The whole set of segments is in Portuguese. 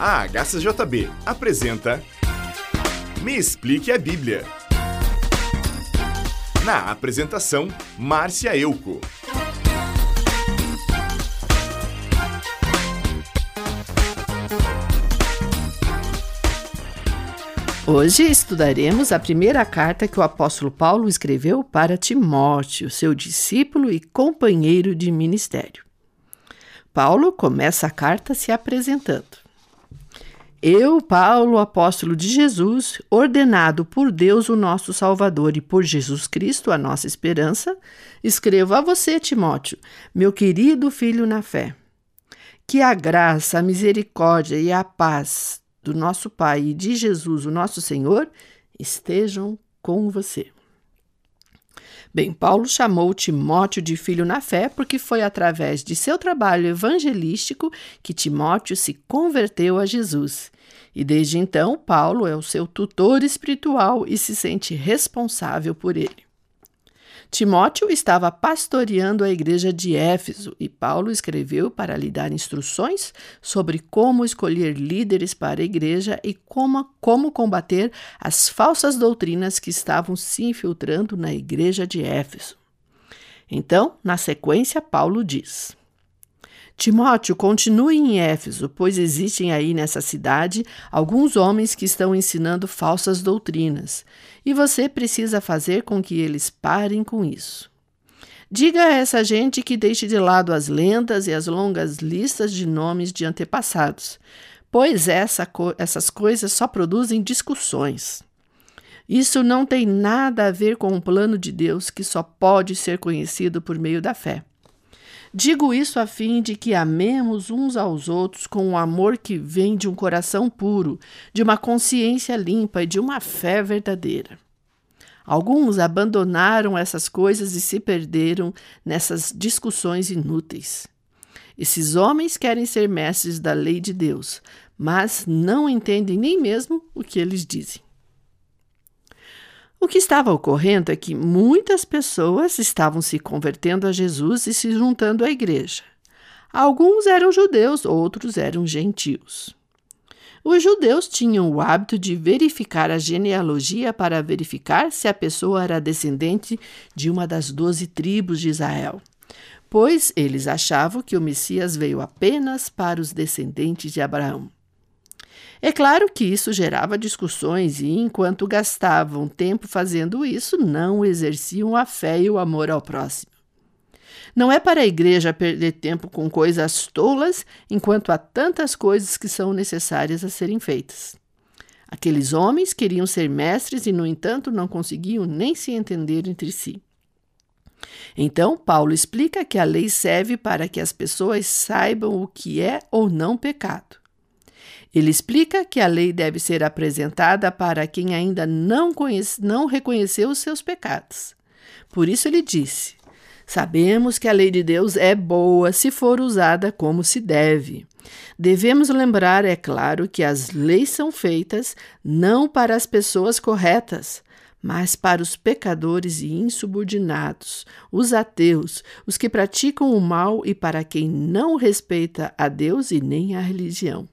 A HCJB apresenta Me Explique a Bíblia. Na apresentação, Márcia Euco. Hoje estudaremos a primeira carta que o apóstolo Paulo escreveu para Timóteo, seu discípulo e companheiro de ministério. Paulo começa a carta se apresentando. Eu, Paulo, apóstolo de Jesus, ordenado por Deus, o nosso Salvador, e por Jesus Cristo, a nossa esperança, escrevo a você, Timóteo, meu querido filho na fé. Que a graça, a misericórdia e a paz do nosso Pai e de Jesus, o nosso Senhor, estejam com você. Bem, Paulo chamou Timóteo de filho na fé porque foi através de seu trabalho evangelístico que Timóteo se converteu a Jesus. E desde então, Paulo é o seu tutor espiritual e se sente responsável por ele. Timóteo estava pastoreando a igreja de Éfeso e Paulo escreveu para lhe dar instruções sobre como escolher líderes para a igreja e como, como combater as falsas doutrinas que estavam se infiltrando na igreja de Éfeso. Então, na sequência, Paulo diz. Timóteo, continue em Éfeso, pois existem aí nessa cidade alguns homens que estão ensinando falsas doutrinas, e você precisa fazer com que eles parem com isso. Diga a essa gente que deixe de lado as lendas e as longas listas de nomes de antepassados, pois essa, essas coisas só produzem discussões. Isso não tem nada a ver com o plano de Deus que só pode ser conhecido por meio da fé. Digo isso a fim de que amemos uns aos outros com um amor que vem de um coração puro, de uma consciência limpa e de uma fé verdadeira. Alguns abandonaram essas coisas e se perderam nessas discussões inúteis. Esses homens querem ser mestres da lei de Deus, mas não entendem nem mesmo o que eles dizem. O que estava ocorrendo é que muitas pessoas estavam se convertendo a Jesus e se juntando à igreja. Alguns eram judeus, outros eram gentios. Os judeus tinham o hábito de verificar a genealogia para verificar se a pessoa era descendente de uma das doze tribos de Israel, pois eles achavam que o Messias veio apenas para os descendentes de Abraão. É claro que isso gerava discussões e, enquanto gastavam tempo fazendo isso, não exerciam a fé e o amor ao próximo. Não é para a igreja perder tempo com coisas tolas, enquanto há tantas coisas que são necessárias a serem feitas. Aqueles homens queriam ser mestres e, no entanto, não conseguiam nem se entender entre si. Então, Paulo explica que a lei serve para que as pessoas saibam o que é ou não pecado. Ele explica que a lei deve ser apresentada para quem ainda não, conhece, não reconheceu os seus pecados. Por isso ele disse: Sabemos que a lei de Deus é boa se for usada como se deve. Devemos lembrar, é claro, que as leis são feitas não para as pessoas corretas, mas para os pecadores e insubordinados, os ateus, os que praticam o mal e para quem não respeita a Deus e nem a religião.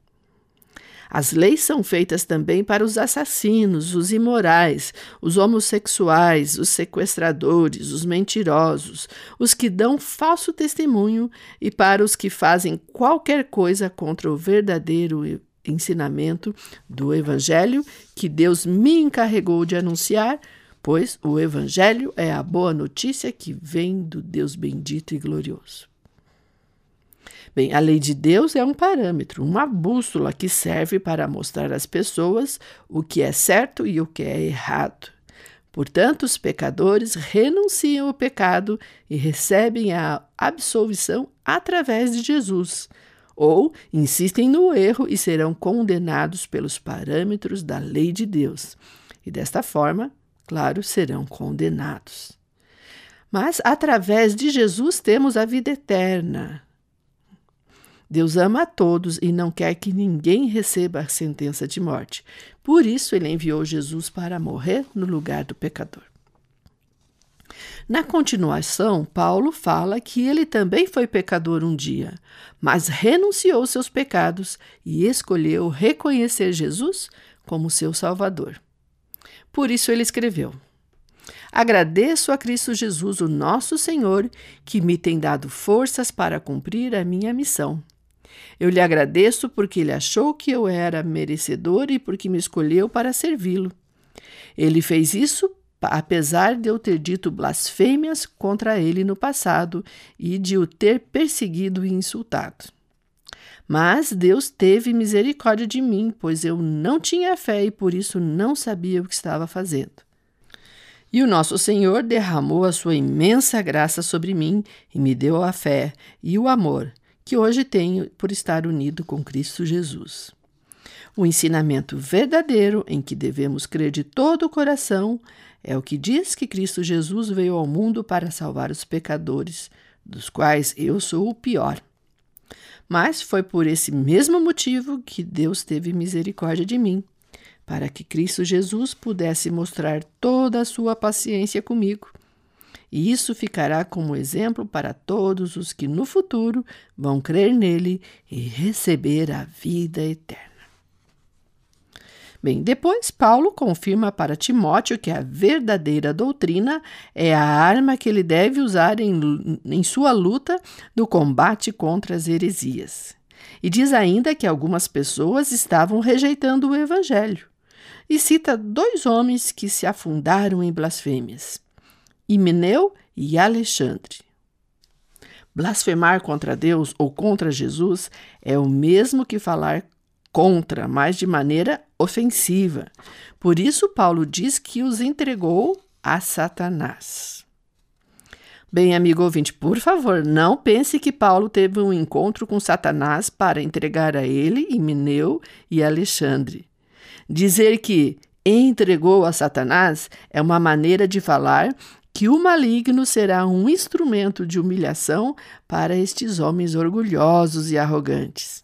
As leis são feitas também para os assassinos, os imorais, os homossexuais, os sequestradores, os mentirosos, os que dão falso testemunho e para os que fazem qualquer coisa contra o verdadeiro ensinamento do Evangelho que Deus me encarregou de anunciar, pois o Evangelho é a boa notícia que vem do Deus bendito e glorioso. Bem, a lei de Deus é um parâmetro, uma bússola que serve para mostrar às pessoas o que é certo e o que é errado. Portanto, os pecadores renunciam ao pecado e recebem a absolvição através de Jesus, ou insistem no erro e serão condenados pelos parâmetros da lei de Deus. E desta forma, claro, serão condenados. Mas através de Jesus temos a vida eterna. Deus ama a todos e não quer que ninguém receba a sentença de morte. Por isso, ele enviou Jesus para morrer no lugar do pecador. Na continuação, Paulo fala que ele também foi pecador um dia, mas renunciou seus pecados e escolheu reconhecer Jesus como seu Salvador. Por isso ele escreveu: Agradeço a Cristo Jesus, o nosso Senhor, que me tem dado forças para cumprir a minha missão. Eu lhe agradeço porque ele achou que eu era merecedor e porque me escolheu para servi-lo. Ele fez isso apesar de eu ter dito blasfêmias contra ele no passado e de o ter perseguido e insultado. Mas Deus teve misericórdia de mim, pois eu não tinha fé e por isso não sabia o que estava fazendo. E o nosso Senhor derramou a sua imensa graça sobre mim e me deu a fé e o amor que hoje tenho por estar unido com Cristo Jesus. O ensinamento verdadeiro em que devemos crer de todo o coração é o que diz que Cristo Jesus veio ao mundo para salvar os pecadores, dos quais eu sou o pior. Mas foi por esse mesmo motivo que Deus teve misericórdia de mim, para que Cristo Jesus pudesse mostrar toda a sua paciência comigo. E isso ficará como exemplo para todos os que no futuro vão crer nele e receber a vida eterna. Bem, depois Paulo confirma para Timóteo que a verdadeira doutrina é a arma que ele deve usar em, em sua luta no combate contra as heresias. E diz ainda que algumas pessoas estavam rejeitando o evangelho. E cita dois homens que se afundaram em blasfêmias: Himeneu e Alexandre. Blasfemar contra Deus ou contra Jesus é o mesmo que falar contra, mas de maneira ofensiva. Por isso, Paulo diz que os entregou a Satanás. Bem, amigo ouvinte, por favor, não pense que Paulo teve um encontro com Satanás para entregar a ele, Himeneu e Alexandre. Dizer que entregou a Satanás é uma maneira de falar que o maligno será um instrumento de humilhação para estes homens orgulhosos e arrogantes.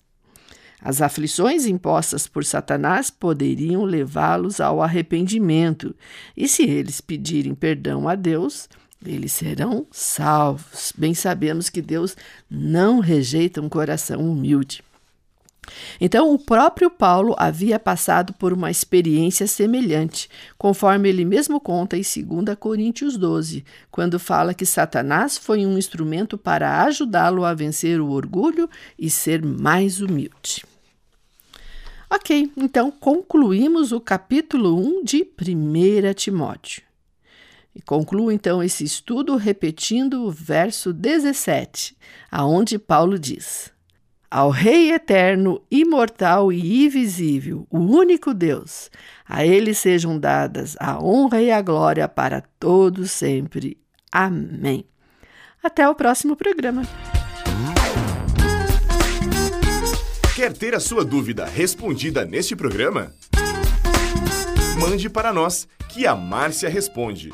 As aflições impostas por Satanás poderiam levá-los ao arrependimento, e se eles pedirem perdão a Deus, eles serão salvos. Bem sabemos que Deus não rejeita um coração humilde. Então, o próprio Paulo havia passado por uma experiência semelhante, conforme ele mesmo conta em 2 Coríntios 12, quando fala que Satanás foi um instrumento para ajudá-lo a vencer o orgulho e ser mais humilde. Ok, então concluímos o capítulo 1 de 1 Timóteo. E concluo então esse estudo repetindo o verso 17, aonde Paulo diz: Ao Rei eterno, imortal e invisível, o único Deus, a ele sejam dadas a honra e a glória para todos sempre. Amém. Até o próximo programa. Quer ter a sua dúvida respondida neste programa? Mande para nós, que a Márcia responde.